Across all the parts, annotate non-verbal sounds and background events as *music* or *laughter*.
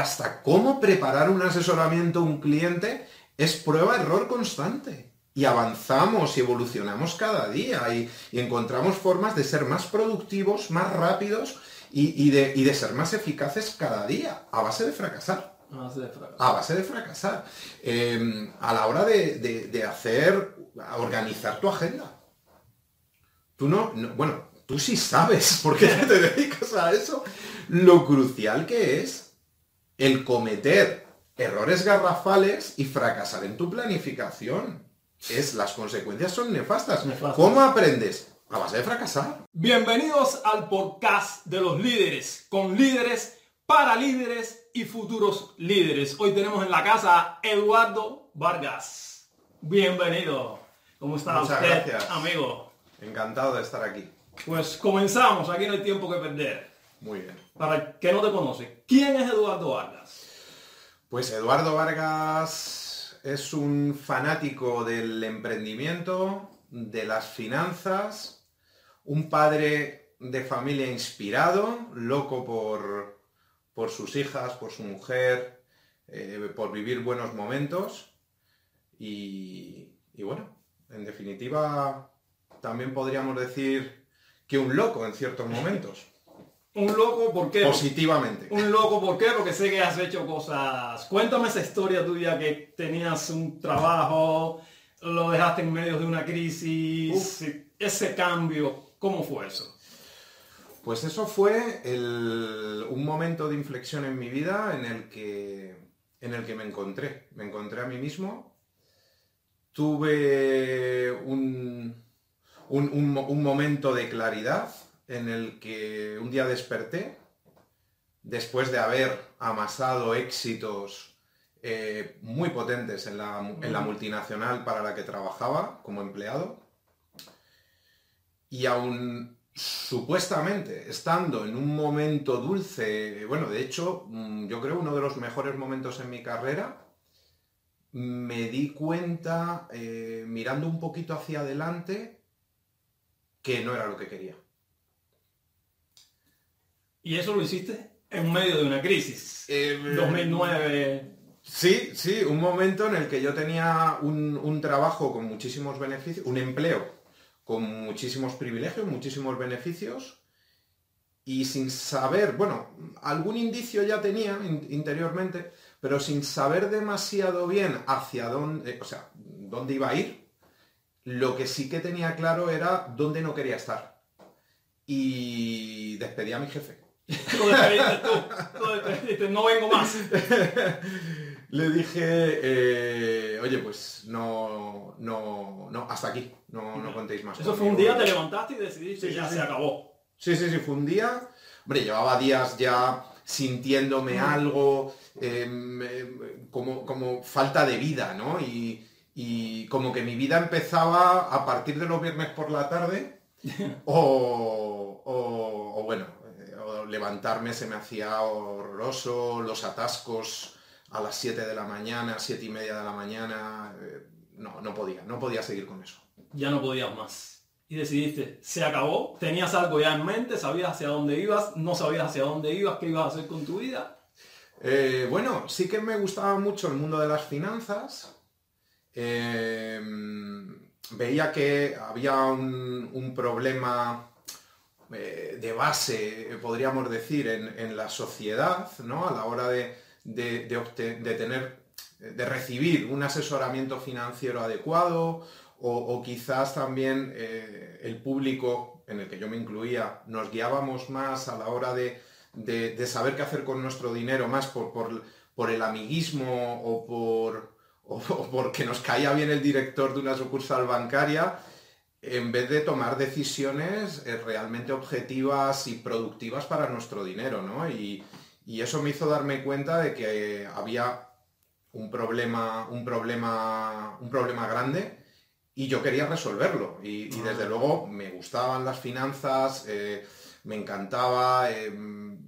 hasta cómo preparar un asesoramiento a un cliente, es prueba-error constante. Y avanzamos y evolucionamos cada día y, encontramos formas de ser más productivos, más rápidos y, de, ser más eficaces cada día, a base de fracasar. A base de fracasar. Em, a la hora de, hacer, organizar tu agenda. Tú no, bueno, tú sí sabes, *laughs* porque te dedicas a eso, lo crucial que es el cometer errores garrafales y fracasar en tu planificación. Es, las consecuencias son nefastas. ¿Cómo aprendes? A base de fracasar. Bienvenidos al podcast de los líderes, con líderes, para líderes y futuros líderes. Hoy tenemos en la casa a Eduardo Vargas. Bienvenido. ¿Cómo está Muchas usted, gracias. amigo? Encantado de estar aquí. Pues comenzamos, aquí no hay tiempo que perder. Muy bien. Para el que no te conoce, ¿quién es Eduardo Vargas? Pues Eduardo Vargas es un fanático del emprendimiento, de las finanzas, un padre de familia inspirado, loco por, por sus hijas, por su mujer, eh, por vivir buenos momentos y, y bueno, en definitiva también podríamos decir que un loco en ciertos *laughs* momentos. Un loco, ¿por qué? Positivamente. Un loco, ¿por qué? Porque sé que has hecho cosas. Cuéntame esa historia tuya que tenías un trabajo, lo dejaste en medio de una crisis, ese cambio, ¿cómo fue eso? Pues eso fue un momento de inflexión en mi vida en el, que, en el que me encontré. Me encontré a mí mismo. Tuve un, un momento de claridad en el que un día desperté, después de haber amasado éxitos eh, muy potentes en la, multinacional para la que trabajaba como empleado, y aún supuestamente estando en un momento dulce, bueno, de hecho, mm, yo creo uno de los mejores momentos en mi carrera, me di cuenta, eh, mirando un poquito hacia adelante, que no era lo que quería. Y eso lo hiciste en medio de una crisis. 2009. Eh, sí, sí, un momento en el que yo tenía un, trabajo con muchísimos beneficios, un empleo con muchísimos privilegios, muchísimos beneficios, y sin saber, bueno, algún indicio ya tenía interiormente, pero sin saber demasiado bien hacia dónde, o sea, dónde iba a ir, lo que sí que tenía claro era dónde no quería estar. Y despedí a mi jefe. No vengo más. *laughs* Le dije, eh, oye, pues no, no, no, hasta aquí, no, no contéis más. Eso fue un día, te levantaste y decidiste, ya se acabó. Sí, sí, sí, fue un día. Hombre, llevaba días ya sintiéndome algo em, em, como, como falta de vida, ¿no? Y, como que mi vida empezaba a partir de los viernes por la tarde *laughs* o, o bueno, levantarme se me hacía horroroso, los atascos a las 7 de la mañana, 7 y media de la mañana, eh, no, no podía, no podía seguir con eso. Ya no podías más. Y decidiste, se acabó, tenías algo ya en mente, sabías hacia dónde ibas, no sabías hacia dónde ibas, qué ibas a hacer con tu vida. Eh, bueno, sí que me gustaba mucho el mundo de las finanzas. Eh, veía que había un, un problema eh, de base, eh, podríamos decir, en, la sociedad, ¿no? A la hora de, tener, de recibir un asesoramiento financiero adecuado o, quizás también eh, el público en el que yo me incluía nos guiábamos más a la hora de, saber qué hacer con nuestro dinero, más por, por, el amiguismo o por, o porque nos caía bien el director de una sucursal bancaria en vez de tomar decisiones eh, realmente objetivas y productivas para nuestro dinero, ¿no? Y, eso me hizo darme cuenta de que había un problema, un problema, un problema grande y yo quería resolverlo. Y, desde luego me gustaban las finanzas, eh, me encantaba,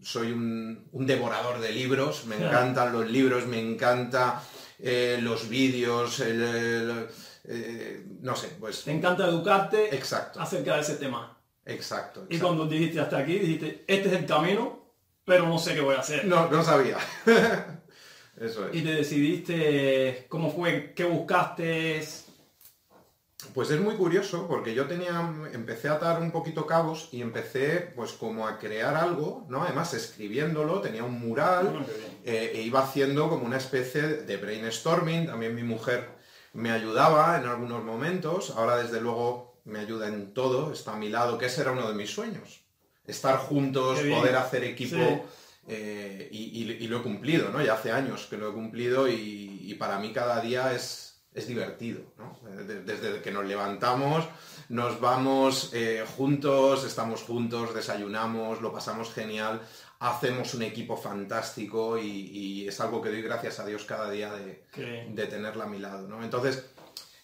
soy un, devorador de libros, me encantan los libros, me encanta eh, los vídeos, el eh, no sé, pues... Te encanta educarte exacto. acerca de ese tema. Exacto, Y cuando dijiste hasta aquí, dijiste, este es el camino, pero no sé qué voy a hacer. No, no sabía. *laughs* Eso es. Y te decidiste, ¿cómo fue? ¿Qué buscaste? Pues es muy curioso porque yo tenía, empecé a atar un poquito cabos y empecé pues como a crear algo, ¿no? Además escribiéndolo, tenía un mural Ah, eh, e iba haciendo como una especie de brainstorming, también mi mujer me ayudaba en algunos momentos, ahora desde luego me ayuda en todo, está a mi lado, que ese era uno de mis sueños, estar juntos, poder hacer equipo. Sí. eh, y, y- y lo he cumplido, ¿no? Ya hace años que lo he cumplido y, y para mí cada día es, es divertido, Desde que nos levantamos, nos vamos eh, juntos, estamos juntos, desayunamos, lo pasamos genial, hacemos un equipo fantástico y, y es algo que doy gracias a Dios cada día de, tenerla a mi lado, ¿no? Entonces,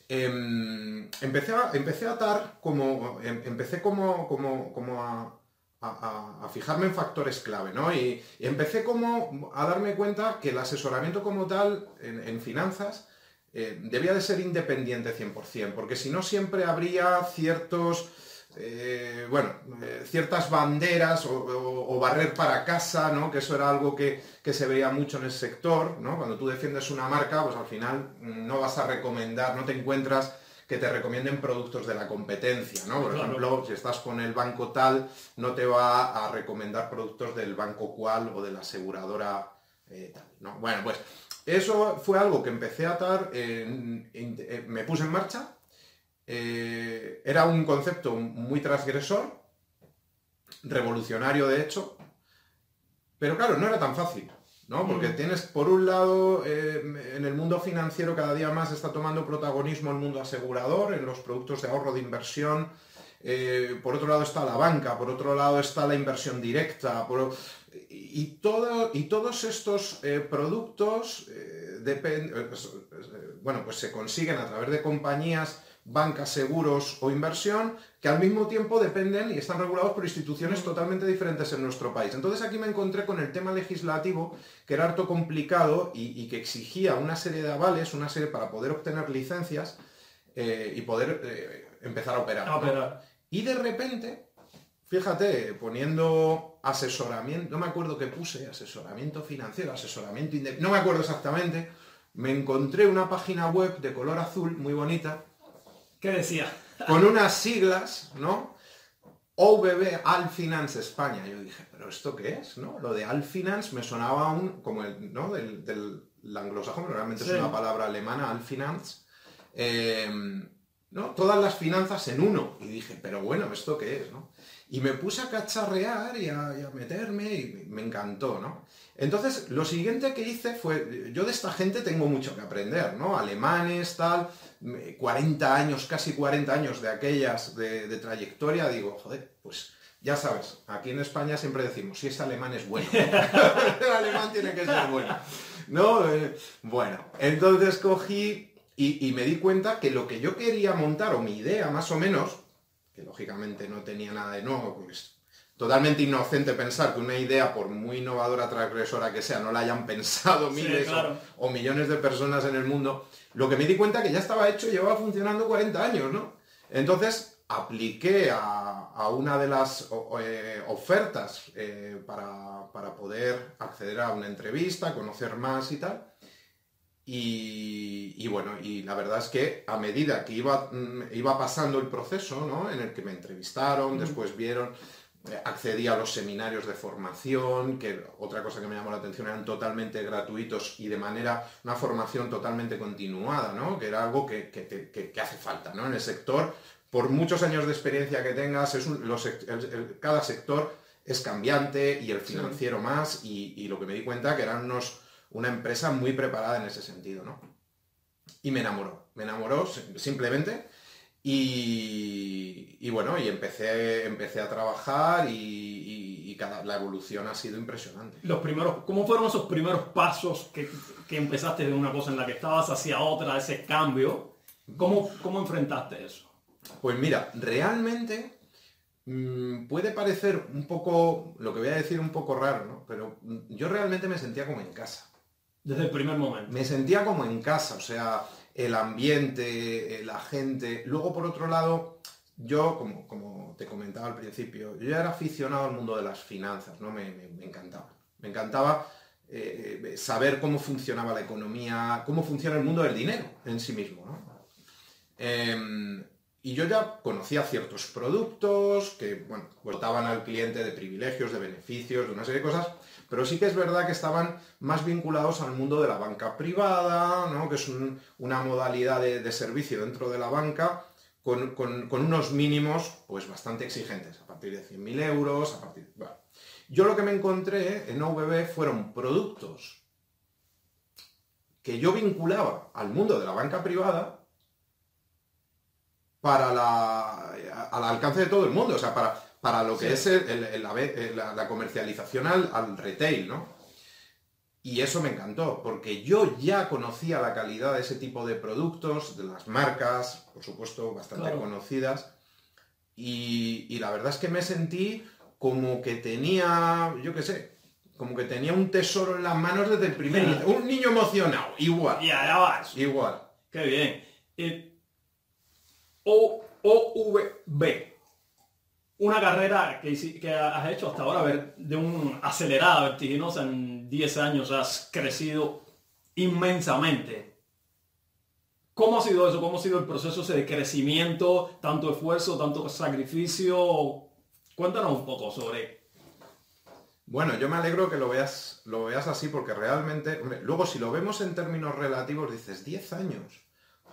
em, empecé, a, empecé a atar como, em- empecé como, como, como a, a- a- a fijarme en factores clave, ¿no? Y, y empecé como a darme cuenta que el asesoramiento como tal en, en finanzas eh, debía de ser independiente 100%, porque si no siempre habría ciertos, eh, bueno, eh, ciertas banderas o, o- o barrer para casa, ¿no? Que eso era algo que, que se veía mucho en el sector, ¿no? Cuando tú defiendes una marca, pues al final no vas a recomendar, no te encuentras que te recomienden productos de la competencia, ¿no? Por Claro. ejemplo, si estás con el banco tal, no te va a recomendar productos del banco cual o de la aseguradora eh, tal, ¿no? Bueno, pues eso fue algo que empecé a atar, me puse en marcha, eh, era un concepto muy transgresor, revolucionario de hecho, pero claro, no era tan fácil, ¿no? Porque Mm. tienes, por un lado, eh, en el mundo financiero cada día más está tomando protagonismo el mundo asegurador, en los productos de ahorro de inversión, eh, por otro lado está la banca, por otro lado está la inversión directa, por- y, todo, y todos estos eh, productos eh, pues, bueno, pues se consiguen a través de compañías, bancas, seguros o inversión, que al mismo tiempo dependen y están regulados por instituciones totalmente diferentes en nuestro país. Entonces aquí me encontré con el tema legislativo, que era harto complicado y, y que exigía una serie de avales, una serie para poder obtener licencias eh, y poder eh, empezar a operar. ¿no? pero- Y de repente, fíjate, poniendo asesoramiento, no me acuerdo qué puse, asesoramiento financiero, asesoramiento inde- no me acuerdo exactamente, me encontré una página web de color azul muy bonita, ¿Qué decía? con unas siglas, ¿no? OBB Alfinance España. Yo dije, ¿pero esto qué es? ¿no? Lo de Alfinance me sonaba un, como el, ¿no? Del, del anglosajón, pero realmente Sí. es una palabra alemana, Alfinance. Eh, ¿no? Todas las finanzas en uno. Y dije, pero bueno, ¿esto qué es? ¿no? Y me puse a cacharrear y a, meterme y me, encantó, ¿no? Entonces, lo siguiente que hice fue, yo de esta gente tengo mucho que aprender, ¿no? Alemanes, tal, me- 40 años, casi 40 años de aquellas de, de trayectoria, digo, joder, pues ya sabes, aquí en España siempre decimos, si es alemán es bueno. *laughs* El alemán tiene que ser bueno. ¿No? Eh, bueno, entonces cogí y me di cuenta que lo que yo quería montar, o mi idea más o menos, que lógicamente no tenía nada de nuevo, porque es totalmente inocente pensar que una idea, por muy innovadora, transgresora que sea, no la hayan pensado Sí, miles o- millones de personas en el mundo, lo que me di cuenta que ya estaba hecho y llevaba funcionando 40 años, ¿no? Entonces apliqué a, a una de las o- eh, ofertas eh, para, para poder acceder a una entrevista, conocer más y tal. Y, y bueno, y la verdad es que a medida que iba, mm, iba pasando el proceso, ¿no? En el que me entrevistaron, después vieron, eh, accedí a los seminarios de formación, que otra cosa que me llamó la atención eran totalmente gratuitos y de manera, una formación totalmente continuada, ¿no? Que era algo que, que te- que- que hace falta, ¿no? En el sector, por muchos años de experiencia que tengas, es un- los el- el- cada sector es cambiante y el financiero más, y, y lo que me di cuenta que eran unos, una empresa muy preparada en ese sentido, ¿no? Y me enamoró, me enamoró sim- simplemente. Y, y bueno, y empecé, empecé a trabajar y, y- y cada, la evolución ha sido impresionante. Los primeros, ¿Cómo fueron esos primeros pasos que, que empezaste de una cosa en la que estabas hacia otra, ese cambio? ¿Cómo, cómo enfrentaste eso? Pues mira, realmente mm, puede parecer un poco, lo que voy a decir un poco raro, ¿no? Pero yo realmente me sentía como en casa. Desde el primer momento. Me sentía como en casa, o sea, el ambiente, eh, la gente. Luego, por otro lado, yo, como, como te comentaba al principio, yo ya era aficionado al mundo de las finanzas, ¿no? Me, me- encantaba. Me encantaba eh, saber cómo funcionaba la economía, cómo funciona el mundo del dinero en sí mismo. ¿no? Em, y yo ya conocía ciertos productos que, bueno, dotaban al cliente de privilegios, de beneficios, de una serie de cosas, pero sí que es verdad que estaban más vinculados al mundo de la banca privada, ¿no? que es una modalidad de, servicio dentro de la banca con, unos mínimos pues bastante exigentes, a partir de 100.000 euros, a partir... Yo lo que me encontré en OVB fueron productos que yo vinculaba al mundo de la banca privada para la, al alcance de todo el mundo, o sea, para, para lo que es la, comercialización al, retail, ¿no? Y eso me encantó, porque yo ya conocía la calidad de ese tipo de productos, de las marcas, por supuesto, bastante conocidas, y, y, la verdad es que me sentí como que tenía, yo qué sé, como que tenía un tesoro en las manos desde el primer día. Un niño emocionado, igual. Ya, ya vas. Igual. Qué bien. Eh, o, OVB. Una carrera que, que, has hecho hasta ahora de un acelerada, vertiginosa, en 10 años has crecido inmensamente. ¿Cómo ha sido eso? ¿Cómo ha sido el proceso de crecimiento? Tanto esfuerzo, tanto sacrificio. Cuéntanos un poco sobre... Bueno, yo me alegro que lo veas, lo veas así porque realmente, luego si lo vemos en términos relativos, dices 10 años.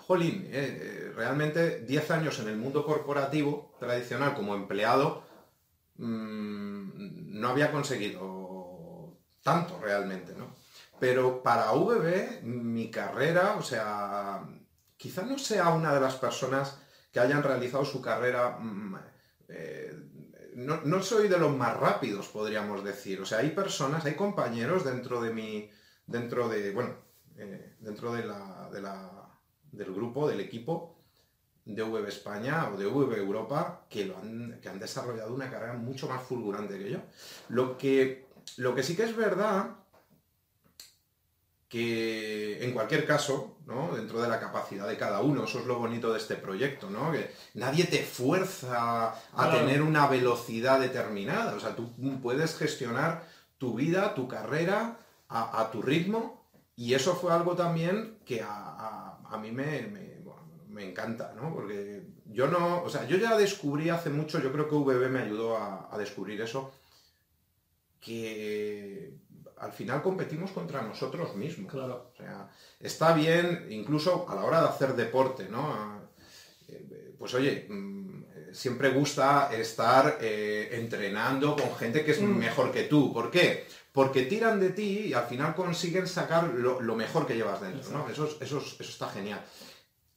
Jolín, eh, eh, realmente 10 años en el mundo corporativo tradicional como empleado mm, no había conseguido tanto realmente, ¿no? Pero para VB, mi carrera, o sea, quizá no sea una de las personas que hayan realizado su carrera mm, eh, no, soy de los más rápidos, podríamos decir. O sea, hay personas, hay compañeros dentro de mi, dentro de, bueno, dentro de la, de la, del grupo, del equipo de VB España o de VB Europa que, lo han, que han desarrollado una carrera mucho más fulgurante que yo. Lo que, lo que sí que es verdad que en cualquier caso, ¿no? dentro de la capacidad de cada uno, eso es lo bonito de este proyecto, ¿no? que nadie te fuerza a tener una velocidad determinada, o sea, tú puedes gestionar tu vida, tu carrera a, tu ritmo y eso fue algo también que a, mí me, encanta, ¿no? porque yo no, o sea, yo ya descubrí hace mucho, yo creo que VB me ayudó a descubrir eso, que al final competimos contra nosotros mismos. Claro. O sea, está bien, incluso a la hora de hacer deporte, ¿no? Eh, pues oye, mm, siempre gusta estar eh, entrenando con gente que es mm. mejor que tú. ¿Por qué? Porque tiran de ti y al final consiguen sacar lo, mejor que llevas dentro, ¿no? Eso, eso, eso, está genial.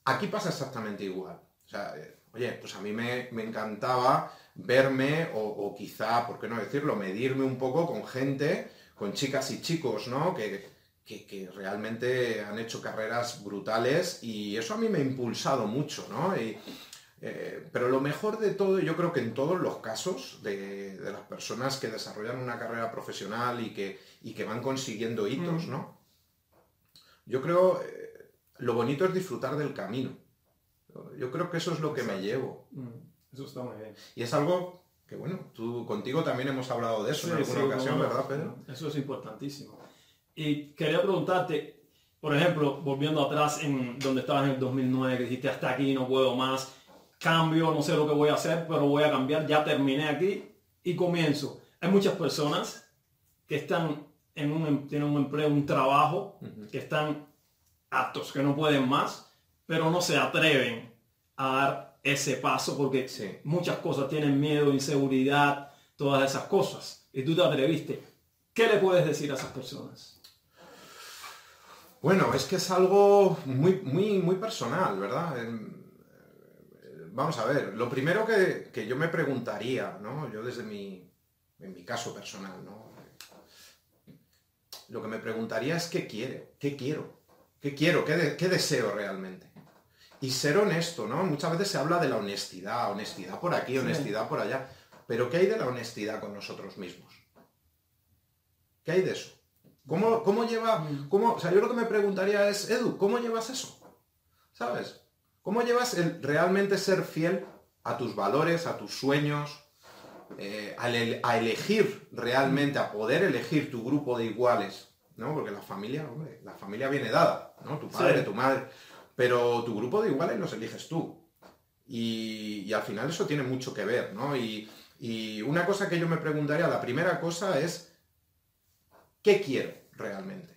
Aquí pasa exactamente igual. O sea, eh, oye, pues a mí me, encantaba verme o, o, quizá, ¿por qué no decirlo?, medirme un poco con gente con chicas y chicos, ¿no? Que, realmente han hecho carreras brutales y eso a mí me ha impulsado mucho, ¿no? Eh, pero lo mejor de todo, yo creo que en todos los casos de, las personas que desarrollan una carrera profesional y que, que van consiguiendo hitos, mm. ¿no? Yo creo, eh, lo bonito es disfrutar del camino. Yo creo que eso es lo que me llevo. Mm. Eso está muy bien. Y es algo que bueno, tú contigo también hemos hablado de eso en alguna ocasión, ¿verdad, Pedro? Eso es importantísimo. Y quería preguntarte, por ejemplo, volviendo atrás en donde estabas en el 2009, que dijiste hasta aquí no puedo más, cambio, no sé lo que voy a hacer, pero voy a cambiar, ya terminé aquí y comienzo. Hay muchas personas que están en un, em, tienen un empleo, un trabajo, que están aptos, que no pueden más, pero no se atreven a dar ese paso porque muchas cosas tienen miedo, inseguridad, todas esas cosas. Y tú te atreviste. ¿Qué le puedes decir a esas personas? Bueno, es que es algo muy, muy, muy personal, ¿verdad? Vamos a ver, lo primero que, yo me preguntaría, ¿no? Yo desde mi, en mi caso personal, ¿no? Lo que me preguntaría es qué quiero, qué quiero, qué quiero, qué, qué deseo realmente y ser honesto, ¿no? Muchas veces se habla de la honestidad, honestidad por aquí, honestidad por allá. Pero ¿qué hay de la honestidad con nosotros mismos? ¿Qué hay de eso? ¿Cómo, cómo lleva, mm. cómo, o sea, yo lo que me preguntaría es, Edu, ¿cómo llevas eso? ¿Sabes? ¿Cómo llevas el realmente ser fiel a tus valores, a tus sueños? eh, a elegir realmente, a poder elegir tu grupo de iguales, ¿no? Porque la familia, hombre, la familia viene dada, ¿no? Tu padre, tu madre, pero tu grupo de iguales los eliges tú. Y, al final eso tiene mucho que ver, ¿no? Y, y una cosa que yo me preguntaría, la primera cosa es, ¿qué quiero realmente?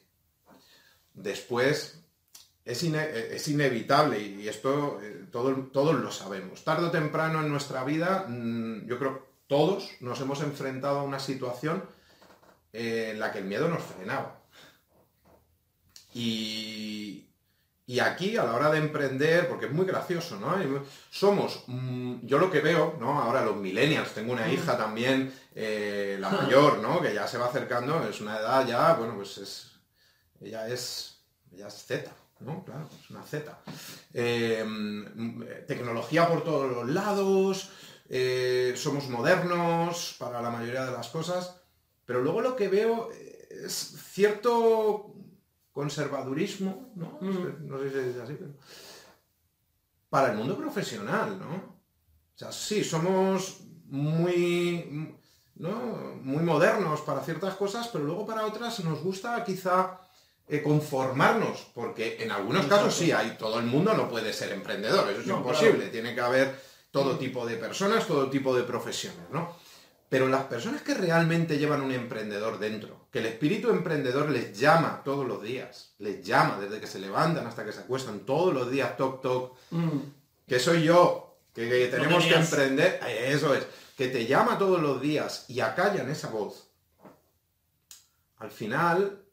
Después, es, inevitable y esto eh, todos lo sabemos. Tarde o temprano en nuestra vida, mm, yo creo todos nos hemos enfrentado a una situación eh, en la que el miedo nos frenaba. Y, y aquí, a la hora de emprender, porque es muy gracioso, ¿no? Somos, mm, yo lo que veo, ¿no? Ahora los millennials, tengo una hija también, eh, la *laughs* mayor, ¿no? Que ya se va acercando, es una edad ya, bueno, pues es, ella es, ella es Z, ¿no? Claro, es una Z. Eh, tecnología por todos los lados, eh, somos modernos para la mayoría de las cosas, pero luego lo que veo es cierto conservadurismo, ¿no? Mm. No sé si es así, pero... Para el mundo profesional, ¿no? O sea, sí, somos muy, ¿no? muy modernos para ciertas cosas, pero luego para otras nos gusta quizá eh, conformarnos, porque en algunos casos sí, hay, todo el mundo no puede ser emprendedor, eso es imposible, tiene que haber todo tipo de personas, todo tipo de profesiones, ¿no? Pero las personas que realmente llevan un emprendedor dentro, que el espíritu emprendedor les llama todos los días, les llama desde que se levantan hasta que se acuestan, todos los días, toc, toc, mm. que soy yo, que, tenemos que emprender, eh, eso es, que te llama todos los días y acallan esa voz. Al final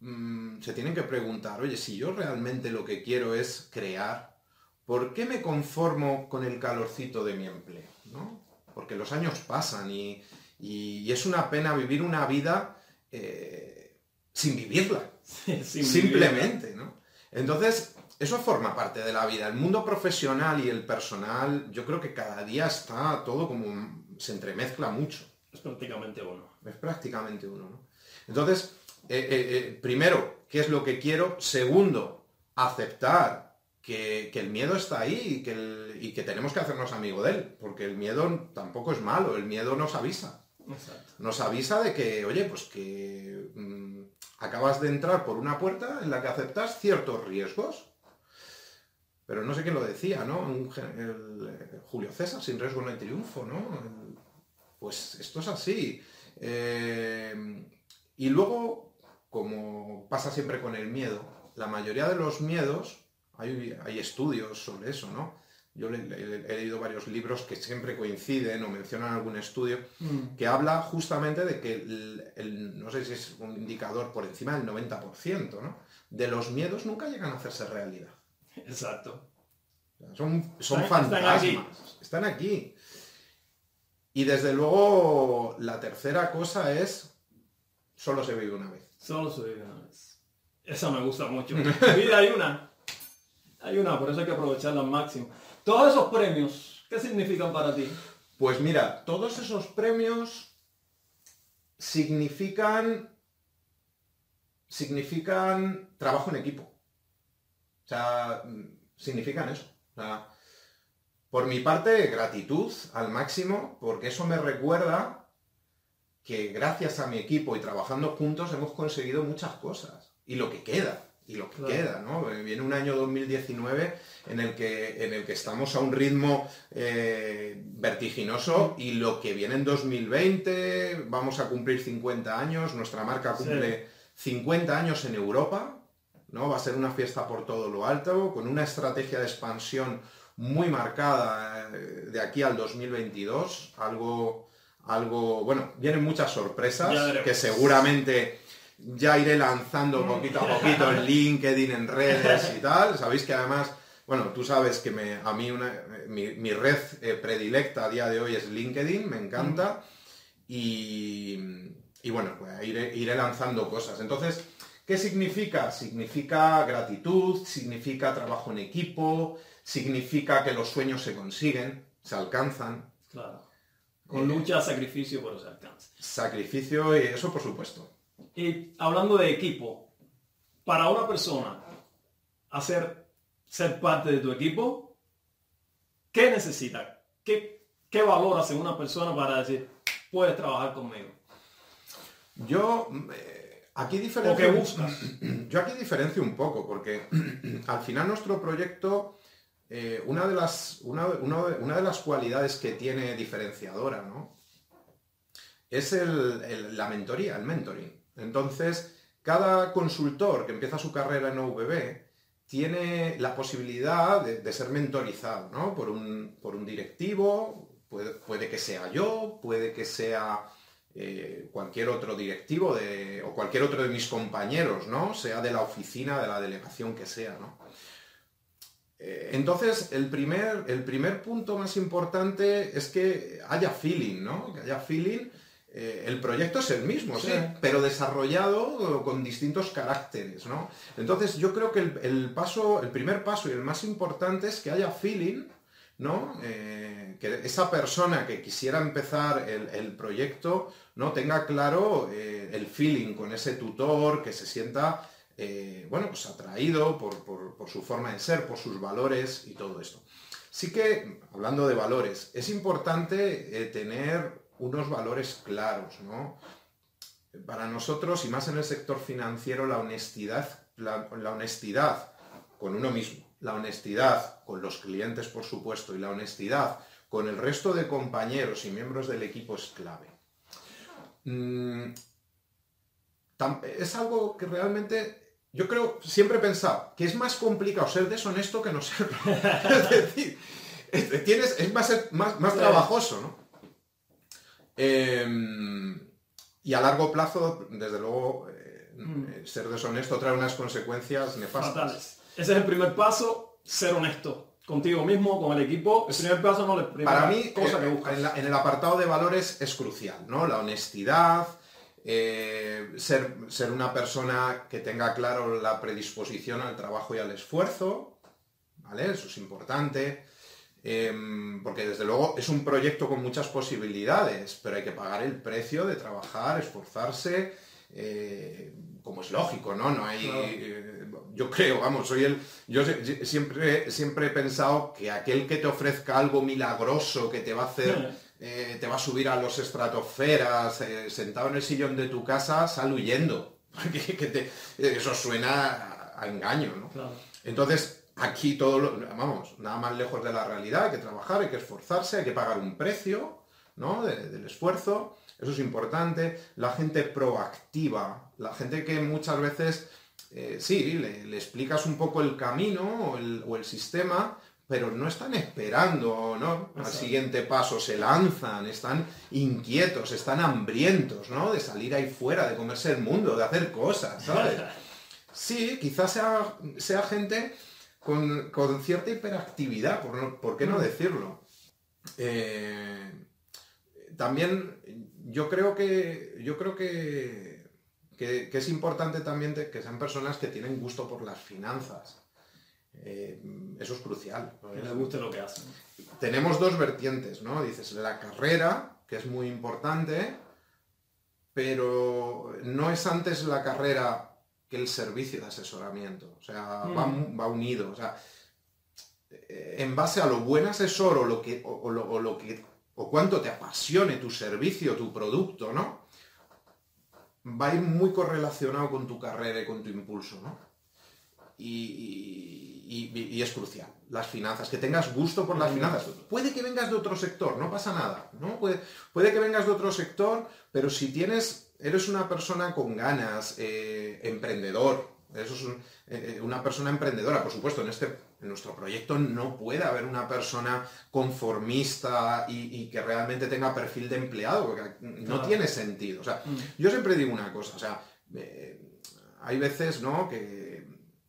mm, se tienen que preguntar, oye, si yo realmente lo que quiero es crear, ¿por qué me conformo con el calorcito de mi empleo? ¿no? porque los años pasan y, es una pena vivir una vida eh, *laughs* sin vivirla, simplemente, ¿no? Entonces, eso forma parte de la vida. El mundo profesional y el personal, yo creo que cada día está todo como se entremezcla mucho. Es prácticamente uno. Es prácticamente uno, ¿no? Entonces, eh, eh, primero, ¿qué es lo que quiero? Segundo, aceptar que, el miedo está ahí y que, tenemos que hacernos amigo de él, porque el miedo tampoco es malo, el miedo nos avisa. Nos avisa de que, oye, pues que mm, acabas de entrar por una puerta en la que aceptas ciertos riesgos. Pero no sé quién lo decía, ¿no? Eh, Julio César, sin riesgo no hay triunfo, ¿no? pues esto es así. Eh, y luego, como pasa siempre con el miedo, la mayoría de los miedos hay, estudios sobre eso, ¿no? Yo he leído varios libros que siempre coinciden o mencionan algún estudio mm. que habla justamente de que, el, no sé si es un indicador por encima del 90%, ¿no? De los miedos nunca llegan a hacerse realidad. Exacto. Son, son fantasmas. Están aquí. están aquí. Y desde luego, la tercera cosa es, solo se vive una vez. Solo una vez. Esa me gusta mucho. *laughs* vida hay una. Hay una, por eso hay que aprovecharla al máximo. Todos esos premios, ¿qué significan para ti? Pues mira, todos esos premios significan significan trabajo en equipo. O sea, significan eso. por mi parte, gratitud al máximo, porque eso me recuerda que gracias a mi equipo y trabajando juntos hemos conseguido muchas cosas. Y lo que queda y lo que queda, ¿no? Viene un año 2019 en el que, en el que estamos a un ritmo eh, vertiginoso y lo que viene en 2020, vamos a cumplir 50 años, nuestra marca cumple 50 años en Europa, ¿no? Va a ser una fiesta por todo lo alto, con una estrategia de expansión muy marcada eh, de aquí al 2022, algo, algo, bueno, vienen muchas sorpresas que seguramente ya iré lanzando poquito a poquito en *laughs* LinkedIn, en redes y tal. Sabéis que además, bueno, tú sabes que me, a mí una, mi, red eh, predilecta a día de hoy es LinkedIn, me encanta. Y, bueno, pues iré, iré lanzando cosas. Entonces, ¿qué significa? Significa gratitud, significa trabajo en equipo, significa que los sueños se consiguen, se alcanzan. Claro. Con lucha, sacrificio, pero se alcanza. Sacrificio y eso por supuesto. Y hablando de equipo, para una persona hacer ser parte de tu equipo, ¿qué necesita? ¿Qué, qué valoras en una persona para decir, puedes trabajar conmigo? Yo eh, aquí diferencio. ¿O qué buscas? *clears throat* Yo aquí diferencio un poco, porque *clears throat* al final nuestro proyecto, eh, una, de las, una, una de- las cualidades que tiene diferenciadora, ¿no? Es el- la mentoría, el mentoring. Entonces, cada consultor que empieza su carrera en OVB tiene la posibilidad de, de ser mentorizado, ¿no? Por un, por un directivo, puede, puede que sea yo, puede que sea eh, cualquier otro directivo de, o cualquier otro de mis compañeros, ¿no? Sea de la oficina, de la delegación que sea, ¿no? Eh, Entonces, el primer, el primer punto más importante es que haya feeling, ¿no? Que haya feeling. Eh, el proyecto es el mismo, sí, Sí. pero desarrollado con distintos caracteres, ¿no? Entonces, yo creo que el, el paso, el primer paso y el más importante es que haya feeling, ¿no? Eh, que esa persona que quisiera empezar el, el proyecto, ¿no? Tenga claro eh, el feeling con ese tutor, que se sienta, eh, bueno, pues atraído por, por- su forma de ser, por sus valores y todo esto. Sí que, hablando de valores, es importante eh, tener unos valores claros, ¿no? Para nosotros, y más en el sector financiero, la honestidad, la, honestidad con uno mismo, la honestidad con los clientes, por supuesto, y la honestidad con el resto de compañeros y miembros del equipo es clave. Mm, es algo que realmente yo creo, siempre he pensado que es más complicado ser deshonesto que no serlo. *laughs* es decir, es, tienes, es más, más, más trabajoso, ¿no? Eh, y a largo plazo, desde luego, eh, Mm. eh, ser deshonesto trae unas consecuencias nefastas. Fatales. Ese es el primer paso, ser honesto. Contigo mismo, con el equipo. El primer paso no primera Para mí, cosa eh, que buscas. en, la- en el apartado de valores es crucial, ¿no? La honestidad, eh, ser, ser una persona que tenga claro la predisposición al trabajo y al esfuerzo, ¿vale? Eso es importante. Em, porque desde luego es un proyecto con muchas posibilidades, pero hay que pagar el precio de trabajar, esforzarse, eh, como es lógico, ¿no? No hay, Claro. eh, yo creo, vamos, soy el, yo siempre, siempre he pensado que aquel que te ofrezca algo milagroso que te va a hacer, eh, te va a subir a los estratosferas, eh, sentado en el sillón de tu casa, sal huyendo, *laughs* porque que te- eso suena a, a engaño, ¿no? Claro. Entonces, aquí todo, lo- vamos, nada más lejos de la realidad, hay que trabajar, hay que esforzarse, hay que pagar un precio, ¿no? De- del esfuerzo, eso es importante. La gente proactiva, la gente que muchas veces, eh, sí, le, le explicas un poco el camino o el, o el sistema, pero no están esperando, ¿no? Al siguiente paso, se lanzan, están inquietos, están hambrientos, ¿no? De salir ahí fuera, de comerse el mundo, de hacer cosas, ¿sabes? *laughs* Sí, quizás sea, sea gente con, con cierta hiperactividad, por, no- ¿por qué no Mm. decirlo? Eh, también yo creo que yo creo que, que- que es importante también que sean personas que tienen gusto por las finanzas. Eh, eso es crucial. Que les guste lo que hacen. Tenemos dos vertientes, ¿no? Dices la carrera, que es muy importante, pero no es antes la carrera que el servicio de asesoramiento. O sea, Mm. va, va unido. O sea, eh, en base a lo buen asesor o lo que, o, o lo, o lo que o cuánto te apasione tu servicio, tu producto, ¿no? Va a ir muy correlacionado con tu carrera y con tu impulso, ¿no? Y, y- y- y es crucial. Las finanzas, que tengas gusto por las finanzas. Puede que vengas de otro sector, no pasa nada, ¿no? Puede, puede que vengas de otro sector, pero si tienes, eres una persona con ganas, eh, emprendedor, eso es un- eh, una persona emprendedora, por supuesto, en este en nuestro proyecto no puede haber una persona conformista y, y que realmente tenga perfil de empleado, porque no Claro. tiene sentido. O sea, Mm. yo siempre digo una cosa, o sea, eh, hay veces, ¿no? Que,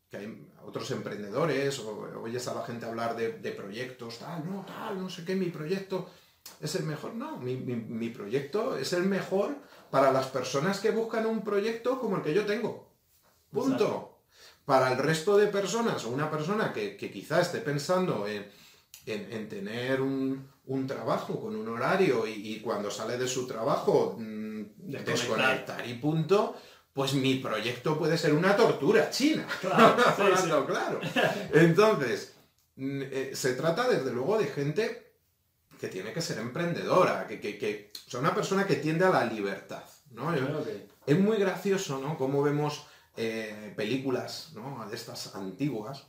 que hay otros emprendedores, o oyes a la gente hablar de, de proyectos, tal, no, tal, no sé qué, mi proyecto es el mejor. No, mi, mi- mi proyecto es el mejor para las personas que buscan un proyecto como el que yo tengo. Punto. Exacto. Para el resto de personas, o una persona que, que quizá esté pensando en, en- en tener un, un trabajo con un horario y, y cuando sale de su trabajo mm, Desconectar. desconectar y punto, pues mi proyecto puede ser una tortura china. *laughs* Claro, sí, Hablando claro. *laughs* Entonces, se trata desde luego de gente que tiene que ser emprendedora, que, que, que- o sea, una persona que tiende a la libertad, ¿no? Es muy gracioso, ¿no? Cómo vemos eh, películas, ¿no? De estas antiguas,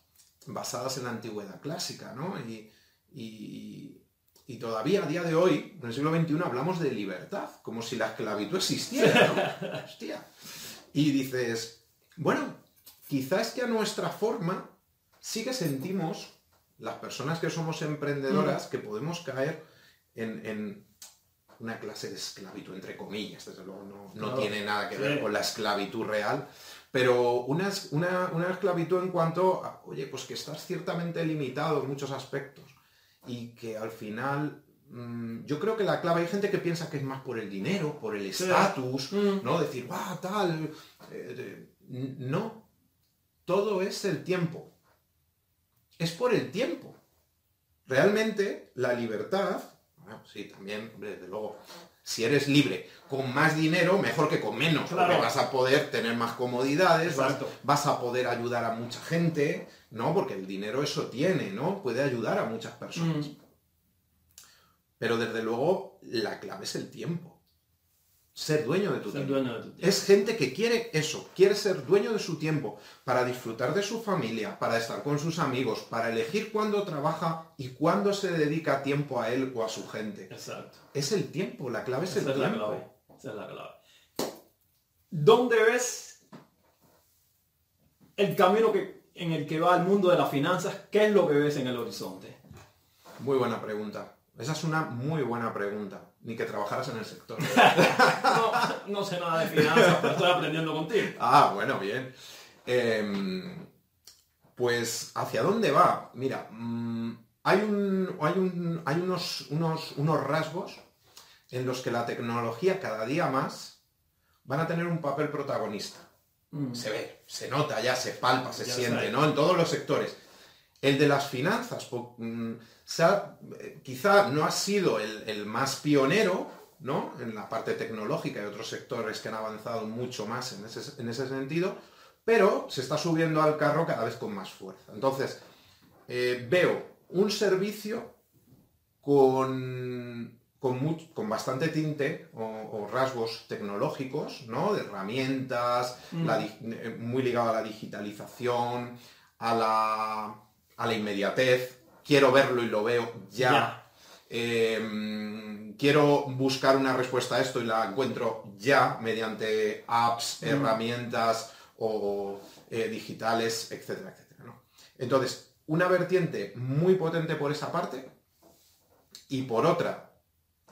basadas en la antigüedad clásica, ¿no? Y, y- y todavía a día de hoy, en el siglo XXI, hablamos de libertad, como si la esclavitud existiera, ¿no? *laughs* Hostia. Y dices, bueno, quizás que a nuestra forma sí que sentimos, las personas que somos emprendedoras, que podemos caer en, en una clase de esclavitud, entre comillas, desde luego no, no tiene nada que ver Sí. con la esclavitud real, pero una, una, una esclavitud en cuanto a, oye, pues que estás ciertamente limitado en muchos aspectos y que al final, mm, yo creo que la clave, hay gente que piensa que es más por el dinero, por el Sí. estatus, Mm. ¿no? Decir, ¡ah, tal! eh, eh, no, todo es el tiempo. Es por el tiempo. Realmente la libertad, bueno, sí, también, hombre, desde luego, si eres libre con más dinero, mejor que con menos, Claro. porque vas a poder tener más comodidades, vas a poder ayudar a mucha gente, ¿no? Porque el dinero eso tiene, ¿no? Puede ayudar a muchas personas. Mm. Pero desde luego, la clave es el tiempo. Ser dueño de tu Ser tiempo. dueño de tu tiempo. Es gente que quiere eso, quiere ser dueño de su tiempo, para disfrutar de su familia, para estar con sus amigos, para elegir cuándo trabaja y cuándo se dedica tiempo a él o a su gente. Exacto. Es el tiempo, la clave es el Esa es la tiempo. clave. Esa es la clave. ¿Dónde ves el camino que, en el que va el mundo de las finanzas? ¿Qué es lo que ves en el horizonte? Muy buena pregunta. Esa es una muy buena pregunta. Ni que trabajaras en el sector. *laughs* No, no sé nada de finanzas, pero estoy aprendiendo contigo. Ah, bueno, bien. Em, pues, ¿hacia dónde va? Mira, mm, hay, un, hay, un- hay unos, unos, unos rasgos en los que la tecnología cada día más van a tener un papel protagonista. Mm. Se ve, se nota ya, se palpa, se Ya siente. ¿no? En todos los sectores. El de las finanzas, eh, quizá no ha sido el, el más pionero, ¿no? En la parte tecnológica y otros sectores que han avanzado mucho más en ese, en ese sentido, pero se está subiendo al carro cada vez con más fuerza. Entonces, eh, veo un servicio con, con, bastante tinte o, o rasgos tecnológicos, ¿no? De herramientas, Mm. la eh, muy ligado a la digitalización, a la, a la inmediatez. Quiero verlo y lo veo ya. Ya. Eh, quiero buscar una respuesta a esto y la encuentro ya mediante apps, Mm. herramientas o eh, digitales, etcétera, etcétera. ¿no? Entonces, una vertiente muy potente por esa parte y por otra,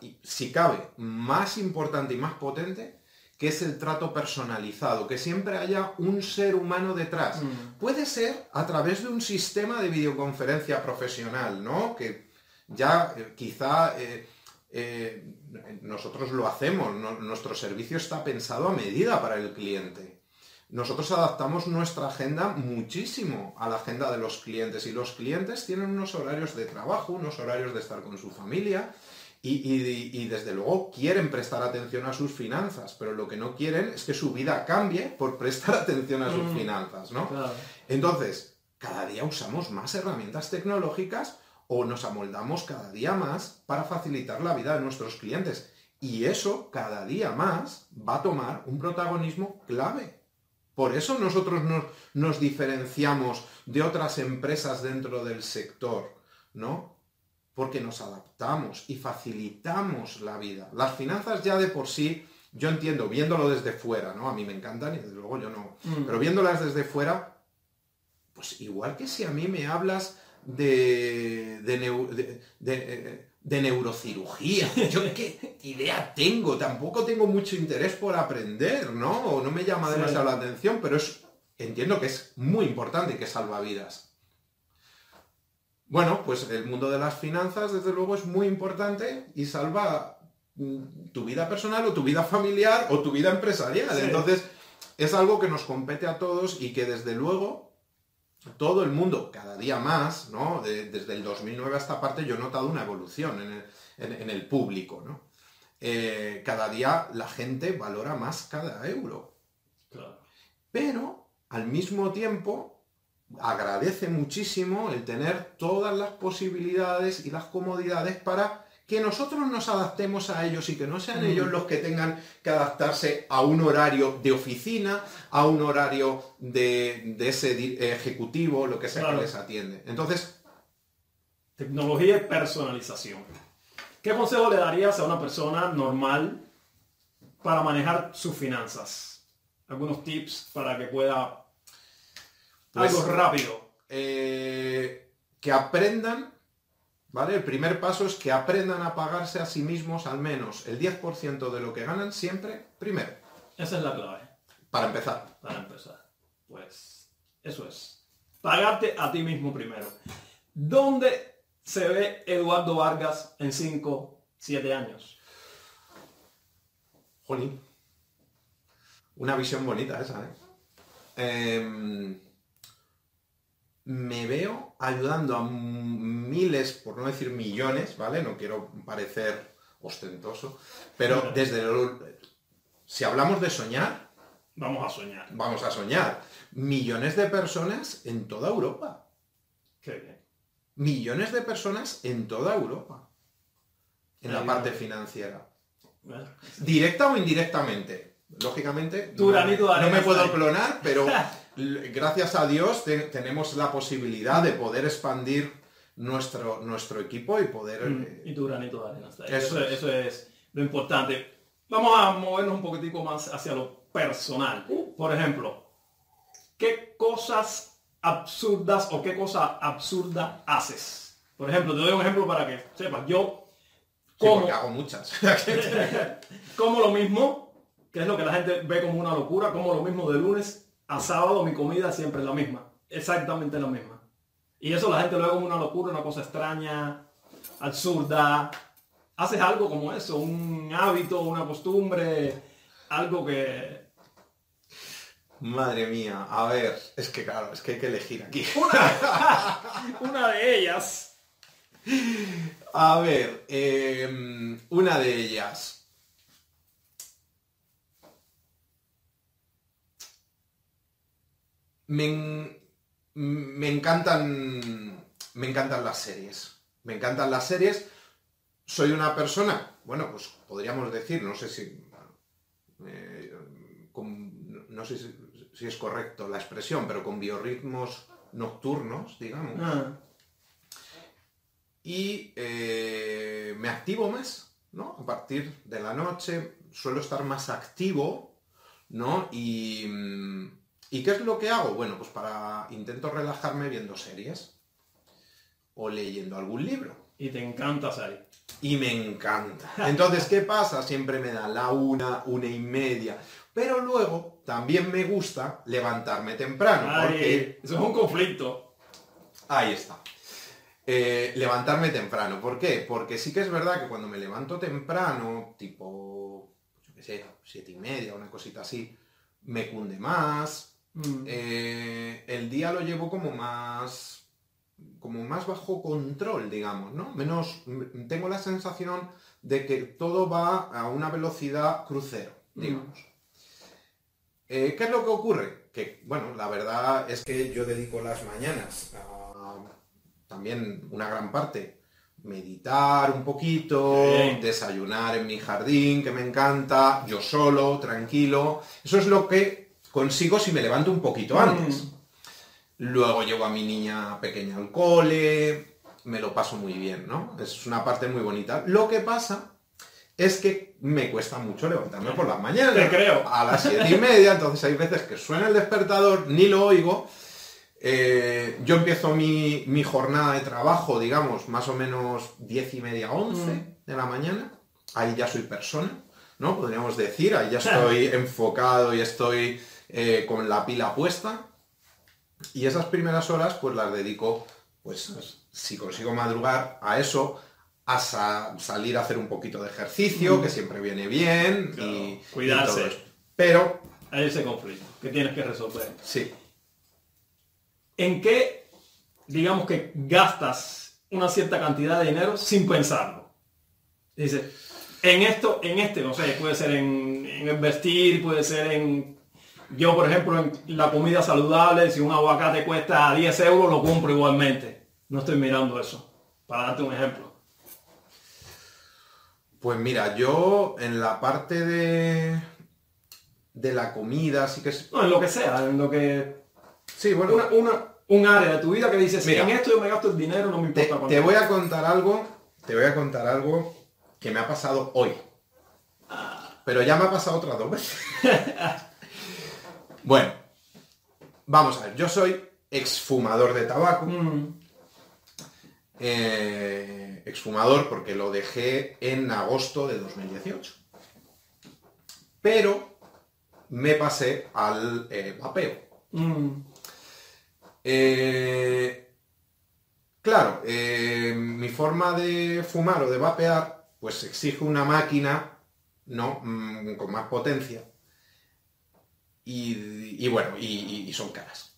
y si cabe, más importante y más potente, que es el trato personalizado, que siempre haya un ser humano detrás. Mm. Puede ser a través de un sistema de videoconferencia profesional, ¿no? Que ya eh, quizá eh, eh, nosotros lo hacemos, ¿no? nuestro servicio está pensado a medida para el cliente. Nosotros adaptamos nuestra agenda muchísimo a la agenda de los clientes y los clientes tienen unos horarios de trabajo, unos horarios de estar con su familia y, y- y desde luego quieren prestar atención a sus finanzas, pero lo que no quieren es que su vida cambie por prestar *laughs* atención a sus Mm. finanzas, ¿no? Claro. Entonces, cada día usamos más herramientas tecnológicas o nos amoldamos cada día más para facilitar la vida de nuestros clientes. Y eso cada día más va a tomar un protagonismo clave. Por eso nosotros nos, nos diferenciamos de otras empresas dentro del sector, ¿no? Porque nos adaptamos y facilitamos la vida. Las finanzas ya de por sí, yo entiendo, viéndolo desde fuera, ¿no? A mí me encantan y desde luego yo no. Mm. Pero viéndolas desde fuera, pues igual que si a mí me hablas de, de, neu- de- de- de neurocirugía, yo qué idea tengo, tampoco tengo mucho interés por aprender, ¿no? O no me llama Sí. demasiado la atención, pero es, entiendo que es muy importante que salva vidas. Bueno, pues el mundo de las finanzas, desde luego, es muy importante y salva mm, tu vida personal o tu vida familiar o tu vida empresarial. Sí. Entonces, es algo que nos compete a todos y que desde luego todo el mundo, cada día más, ¿no? De- desde el 2009 a esta parte yo he notado una evolución en el, en- en el público, ¿no? Eh, cada día la gente valora más cada euro Claro. pero al mismo tiempo agradece muchísimo el tener todas las posibilidades y las comodidades para que nosotros nos adaptemos a ellos y que no sean ellos los que tengan que adaptarse a un horario de oficina, a un horario de, de ese ejecutivo, lo que sea Claro. que les atiende. Entonces, Tecnología y personalización. ¿Qué consejo le darías a una persona normal para manejar sus finanzas? Algunos tips para que pueda Pues- algo rápido. eh, que aprendan, ¿vale? El primer paso es que aprendan a pagarse a sí mismos al menos el 10% de lo que ganan siempre, primero, Esa es la clave para empezar. para empezar. Pues eso es. Pagarte a ti mismo primero. ¿Dónde se ve Eduardo Vargas en 5, 7 años? Jolín. Una visión bonita esa, ¿eh? Em, me veo ayudando a miles, por no decir millones, ¿vale? No quiero parecer ostentoso, pero desde lo- si hablamos de soñar, Vamos a soñar. vamos a soñar. Millones de personas en toda Europa. Qué bien. Millones de personas en toda Europa. En la parte financiera. Directa o indirectamente. Lógicamente, no, arena me puedo clonar, pero *laughs* gracias a Dios te- tenemos la posibilidad de poder expandir nuestro, nuestro equipo y poder... Mm, eh, Y tu granito de arena está ahí. Eso Eso, es. eso es lo importante. Vamos a movernos un poquitico más hacia lo personal. Por ejemplo, ¿qué cosas absurdas o qué cosa absurda haces? Por ejemplo, te doy un ejemplo para que sepas. Yo sí, como, porque hago muchas. *laughs* como lo mismo, que es lo que la gente ve como una locura, como lo mismo de lunes a sábado, mi comida siempre es la misma. Exactamente la misma. Y eso la gente lo ve como una locura, una cosa extraña, absurda. Haces algo como eso, un hábito, una costumbre, algo que... Madre mía, a ver, es que claro, es que hay que elegir aquí. Una de *laughs* ellas. A ver, em, una de ellas. Me, me encantan. Me encantan las series. Me encantan las series. Soy una persona, bueno, pues podríamos decir, no sé si. eh, con- no sé si, si es correcto la expresión, pero con biorritmos nocturnos, digamos Ah, y eh, me activo más, ¿no? A partir de la noche suelo estar más activo, ¿no? Y, mm, ¿y qué es lo que hago? Bueno, pues para intento relajarme viendo series o leyendo algún libro. y te encanta salir. Y me encanta. Entonces, ¿qué pasa? Siempre me da la una, una y media. Pero luego también me gusta levantarme temprano. porque eso es un conflicto. Ahí está. Eh, levantarme temprano. ¿Por qué? Porque sí que es verdad que cuando me levanto temprano, tipo, yo qué sé, siete y media, una cosita así, me cunde más. Mm. eh, el día lo llevo como más como más bajo control, digamos, ¿no? Menos, m- tengo la sensación de que todo va a una velocidad crucero, digamos. Eh, ¿Qué es lo que ocurre? Que, bueno, la verdad es que yo dedico las mañanas a también una gran parte meditar un poquito, Bien. desayunar en mi jardín, que me encanta, yo solo, tranquilo. Eso es lo que consigo si me levanto un poquito antes. Mm. Luego llevo a mi niña pequeña al cole, me lo paso muy bien, ¿no? Es una parte muy bonita. Lo que pasa es que me cuesta mucho levantarme por las mañanas. Te creo. A las siete y media, entonces hay veces que suena el despertador, ni lo oigo. Eh, yo empiezo mi, mi jornada de trabajo, digamos, más o menos diez y media, once Mm. de la mañana. Ahí ya soy persona, ¿no? Podríamos decir, ahí ya estoy *laughs* enfocado y estoy eh, con la pila puesta. Y esas primeras horas, pues las dedico, pues, si consigo madrugar, a eso, a sa- salir a hacer un poquito de ejercicio, que siempre viene bien, Mm. Claro, y, cuidarse. y. Pero, Hay ese conflicto que tienes que resolver. sí, ¿En qué, digamos que gastas una cierta cantidad de dinero sin pensarlo? Dice, en esto, en este, no sé, puede ser en, en puede ser en... Yo, por ejemplo, en la comida saludable, si un aguacate cuesta 10 euros, lo compro igualmente. No estoy mirando eso, para darte un ejemplo. Pues mira, yo en la parte de, de la comida sí que es... No, en lo que sea, en lo que... Sí, bueno, Una, una- un área de tu vida que dices, Mira. en esto yo me gasto el dinero, no me te, importa cuánto. te voy a contar algo, te voy a contar algo que me ha pasado hoy. Pero ya me ha pasado otras dos veces. *laughs* bueno, vamos a ver, yo soy exfumador de tabaco. Mm, eh, exfumador porque lo dejé en agosto de 2018. Pero me pasé al eh, vapeo. mm, Eh, claro, mi forma de fumar o de vapear, pues exige una máquina, ¿no? Mm, con más potencia. Y, y bueno, y, y- y son caras.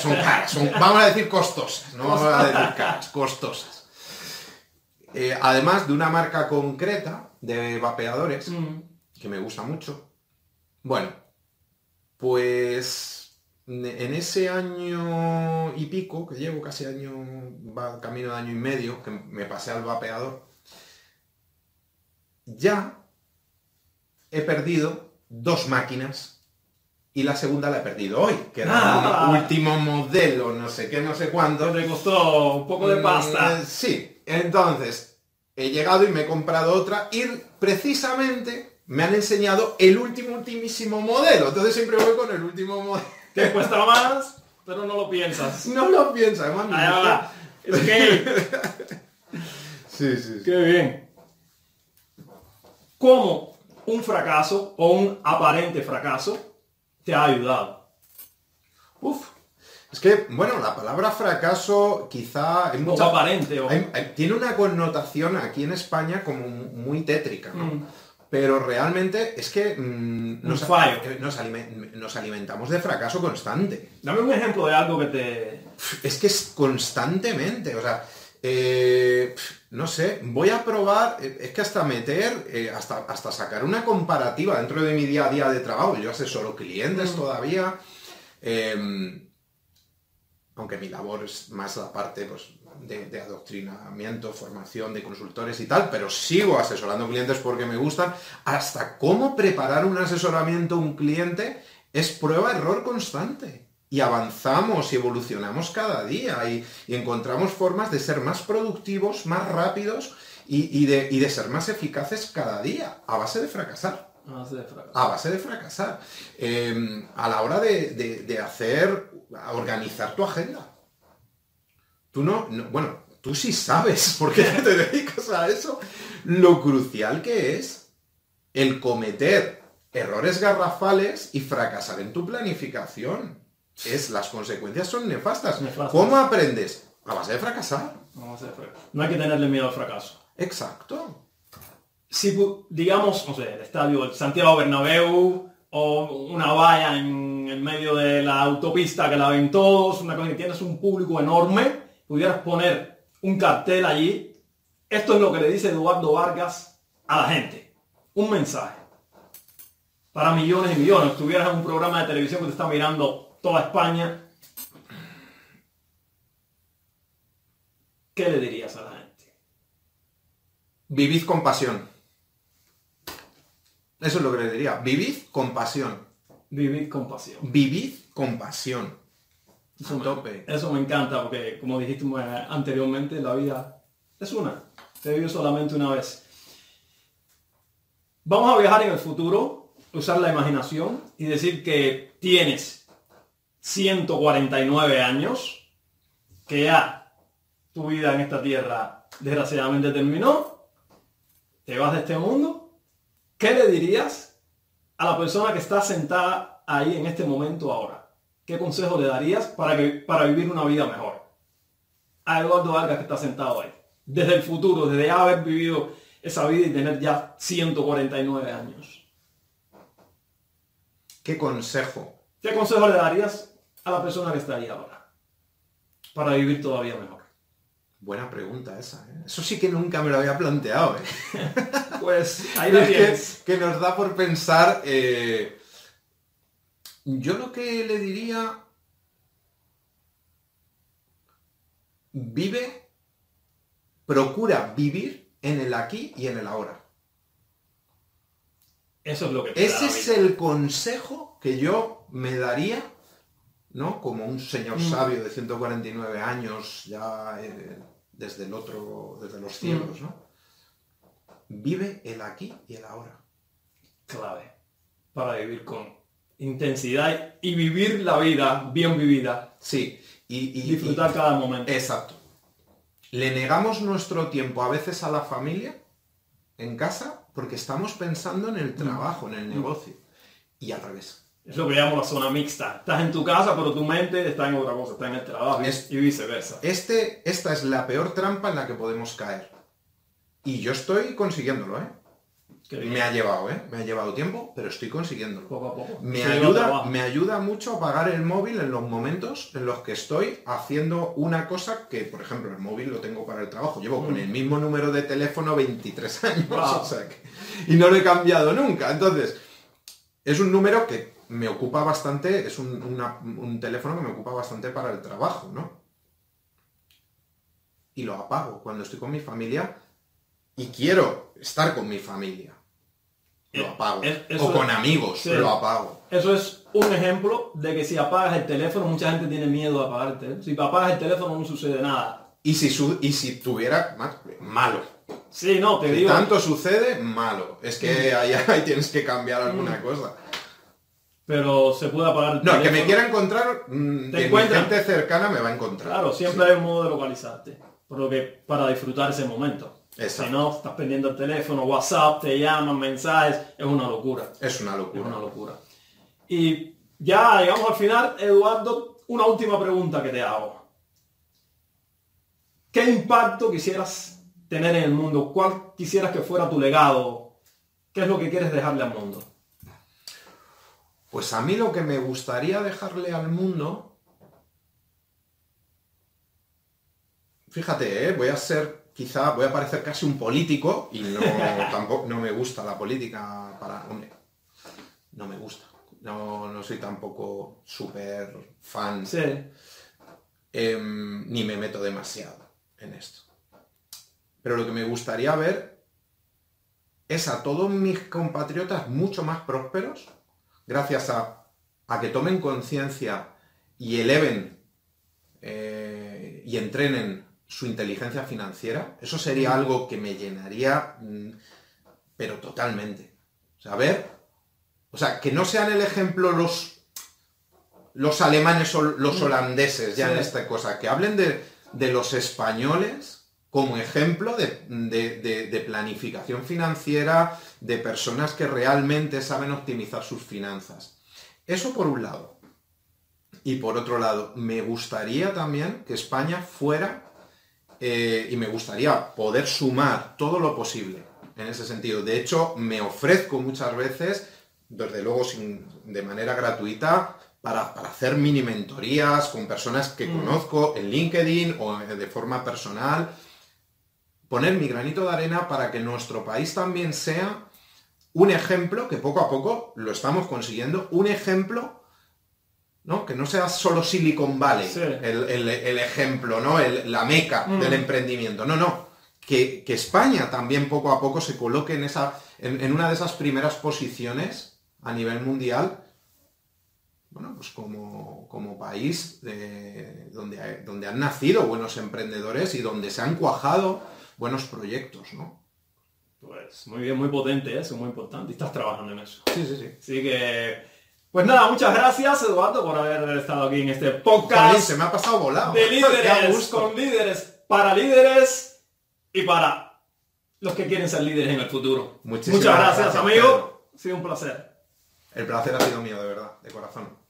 Son caras, son- vamos a decir costosas, no vamos a decir caras, costosas. Eh, además de una marca concreta de vapeadores, mm. que me gusta mucho. Bueno, pues en ese año y pico, que llevo casi año, va camino de año y medio, que me pasé al vapeador, ya he perdido dos máquinas y la segunda la he perdido hoy, que era Ah. un último modelo, no sé qué, no sé cuándo. Te costó un poco de Mm, pasta. eh, sí, entonces he llegado y me he comprado otra y precisamente me han enseñado el último, ultimísimo modelo. Entonces siempre voy con el último modelo. Que cuesta más, pero no lo piensas. *laughs* No lo piensa, además. Es *laughs* que, Sí, sí, sí. qué bien. ¿Cómo un fracaso o un aparente fracaso te ha ayudado? Uf. Es que, bueno, la palabra fracaso quizá O mucha- aparente o... hay- hay- tiene una connotación aquí en España como muy tétrica, ¿no? Mm. Pero realmente es que mm, Un fallo. eh, nos nos alimentamos de fracaso constante. Dame un ejemplo de algo que te... Es que es constantemente, o sea, eh, no sé, voy a probar, eh, es que hasta meter, eh, hasta, hasta sacar una comparativa dentro de mi día a día de trabajo, yo asesoro clientes Mm. todavía, eh, aunque mi labor es más la parte pues, de, de adoctrinamiento, formación de consultores y tal, pero sigo asesorando clientes porque me gustan, hasta cómo preparar un asesoramiento a un cliente es prueba-error constante. Y avanzamos y evolucionamos cada día y, y encontramos formas de ser más productivos, más rápidos y, y de, y de ser más eficaces cada día, a base de fracasar Ah, sí, de fracaso. a base de fracasar. Eh, a la hora de, de- de hacer, a organizar tu agenda. Tú no, no- bueno, tú sí sabes, *laughs* porque te dedicas a eso, lo crucial que es el cometer errores garrafales y fracasar en tu planificación. Es, las consecuencias son nefastas. Nefastas. ¿Cómo aprendes? A base de fracasar. No hay que tenerle miedo al fracaso. Exacto. si digamos, no sé, el estadio del Santiago Bernabéu o una valla en el medio de la autopista que la ven todos, una cosa que tienes un público enorme, pudieras poner un cartel allí. Esto es lo que le dice Eduardo Vargas a la gente. Un mensaje. Para millones y millones. Estuvieras en un programa de televisión que te está mirando toda España. ¿Qué le dirías a la gente? Vivid con pasión. Eso es lo que le diría. Vivid con pasión. Vivir con pasión. Vivid con pasión. Eso me, tope. eso me encanta porque, como dijiste eh, anteriormente, la vida es una. Se vive solamente una vez. Vamos a viajar en el futuro, usar la imaginación y decir que tienes 149 años, que ya tu vida en esta tierra desgraciadamente terminó, te vas de este mundo. ¿Qué le dirías a la persona que está sentada ahí en este momento ahora? ¿Qué consejo le darías para, que, para vivir una vida mejor? A Eduardo Vargas que está sentado ahí. Desde el futuro, desde ya haber vivido esa vida y tener ya 149 años. ¿Qué consejo? ¿Qué consejo le darías a la persona que está ahí ahora? Para vivir todavía mejor. Buena pregunta esa. ¿eh? Eso sí que nunca me lo había planteado. ¿eh? *laughs* Pues ahí Es tienes. que, que nos da por pensar. eh, yo lo que le diría. Vive, procura vivir en el aquí y en el ahora. Eso es lo que Ese la es el consejo que yo me daría, ¿no? Como un señor Mm. sabio de 149 años, ya eh, desde el otro, desde los cielos, Mm. ¿no? Vive el aquí y el ahora. clave para vivir con intensidad y vivir la vida bien vivida. Sí, y, y- Disfrutar y- cada momento. Exacto. Le negamos nuestro tiempo a veces a la familia en casa porque estamos pensando en Mm. el trabajo, en el negocio. Y al revés. Es lo que llamo la zona mixta. Estás en tu casa, pero tu mente está en otra cosa, está en el trabajo y- Es- y viceversa. Este, esta es la peor trampa en la que podemos caer. Y yo estoy consiguiéndolo, ¿eh? Me ha llevado, ¿eh? Me ha llevado tiempo, pero estoy consiguiéndolo. Poco a poco. Me Se ayuda, me ayuda mucho a apagar el móvil en los momentos en los que estoy haciendo una cosa que, por ejemplo, el móvil lo tengo para el trabajo. Llevo con Mm. el mismo número de teléfono 23 años, Wow. o sea que- y no lo he cambiado nunca. Entonces, es un número que me ocupa bastante, es un, una- un teléfono que me ocupa bastante para el trabajo, ¿no? Y lo apago cuando estoy con mi familia y quiero estar con mi familia. Lo Eh, apago. es- eso o con amigos, sí. lo apago. Eso es un ejemplo de que si apagas el teléfono, mucha gente tiene miedo de apagar el teléfono. Si apagas el teléfono no sucede nada. Y si, su- y si tuviera más, malo. Sí, no, te Si digo. tanto sucede, malo. Es que ahí, *laughs* ahí tienes que cambiar alguna cosa. Pero se puede apagar el No, que me quiera encontrar, mm, Te de mi gente cercana me va a encontrar. Claro, siempre hay un modo de localizarte. Por lo que, para disfrutar ese momento. Exacto. Si no, estás pendiendo el teléfono, WhatsApp, te llaman, mensajes, es una locura. Es una Es locura. una locura. Y ya llegamos al final, Eduardo, una última pregunta que te hago. ¿Qué impacto quisieras tener en el mundo? ¿Cuál quisieras que fuera tu legado? ¿Qué es lo que quieres dejarle al mundo? Pues a mí lo que me gustaría dejarle al mundo, fíjate, ¿eh? voy a ser, quizá, voy a parecer casi un político y no, *laughs* tampoco, no me gusta la política para, hombre, no me gusta, no, no soy tampoco súper fan, Sí, em, ni me meto demasiado en esto. Pero lo que me gustaría ver es a todos mis compatriotas mucho más prósperos, gracias a, a que tomen conciencia y eleven eh, y entrenen su inteligencia financiera. Eso sería algo que me llenaría, mm, pero totalmente. O sea, ver, o sea, que no sean el ejemplo los, los alemanes o los holandeses ya Sí. en esta cosa, que hablen de, de los españoles como ejemplo de, de- de- de planificación financiera, de personas que realmente saben optimizar sus finanzas. Eso por un lado. Y por otro lado, me gustaría también que España fuera, eh, y me gustaría poder sumar todo lo posible en ese sentido. De hecho, me ofrezco muchas veces, desde luego sin, de manera gratuita, para, para hacer mini mentorías con personas que conozco en LinkedIn o eh, de forma personal. Poner mi granito de arena para que nuestro país también sea un ejemplo, que poco a poco lo estamos consiguiendo, un ejemplo ¿no? Que no sea solo Silicon Valley Sí. el, el- el ejemplo, ¿no? El- la meca Mm. del emprendimiento. No, no. Que, que España también poco a poco se coloque en, esa, en, en una de esas primeras posiciones a nivel mundial, bueno, pues como, como país de- donde, donde han nacido buenos emprendedores y donde se han cuajado buenos proyectos, ¿no? Pues muy bien, muy potente eso, muy importante. Y estás trabajando en eso. Sí, sí, sí. Así que, pues nada, muchas gracias Eduardo por haber estado aquí en este podcast se me ha pasado volado. de líderes, con líderes, para líderes y para los que quieren ser líderes en el futuro. Muchísimas muchas gracias, gracias, amigo. Ha sido un placer. El placer ha sido mío, de verdad, de corazón.